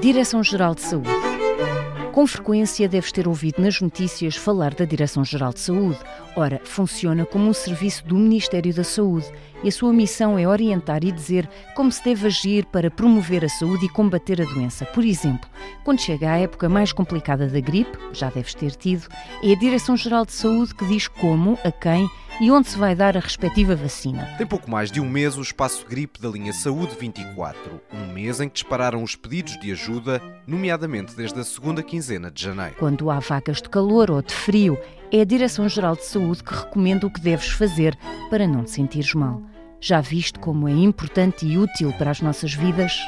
Direção-Geral de Saúde. Com frequência deves ter ouvido nas notícias falar da Direção-Geral de Saúde. Ora, funciona como um serviço do Ministério da Saúde e a sua missão é orientar e dizer como se deve agir para promover a saúde e combater a doença. Por exemplo, quando chega a época mais complicada da gripe, já deves ter tido, é a Direção-Geral de Saúde que diz como, a quem e onde se vai dar a respectiva vacina. Tem pouco mais de um mês o espaço gripe da linha Saúde 24, um mês em que dispararam os pedidos de ajuda, nomeadamente desde a segunda quinzena de janeiro. Quando há vagas de calor ou de frio, é a Direção-Geral de Saúde que recomenda o que deves fazer para não te sentires mal. Já viste como é importante e útil para as nossas vidas?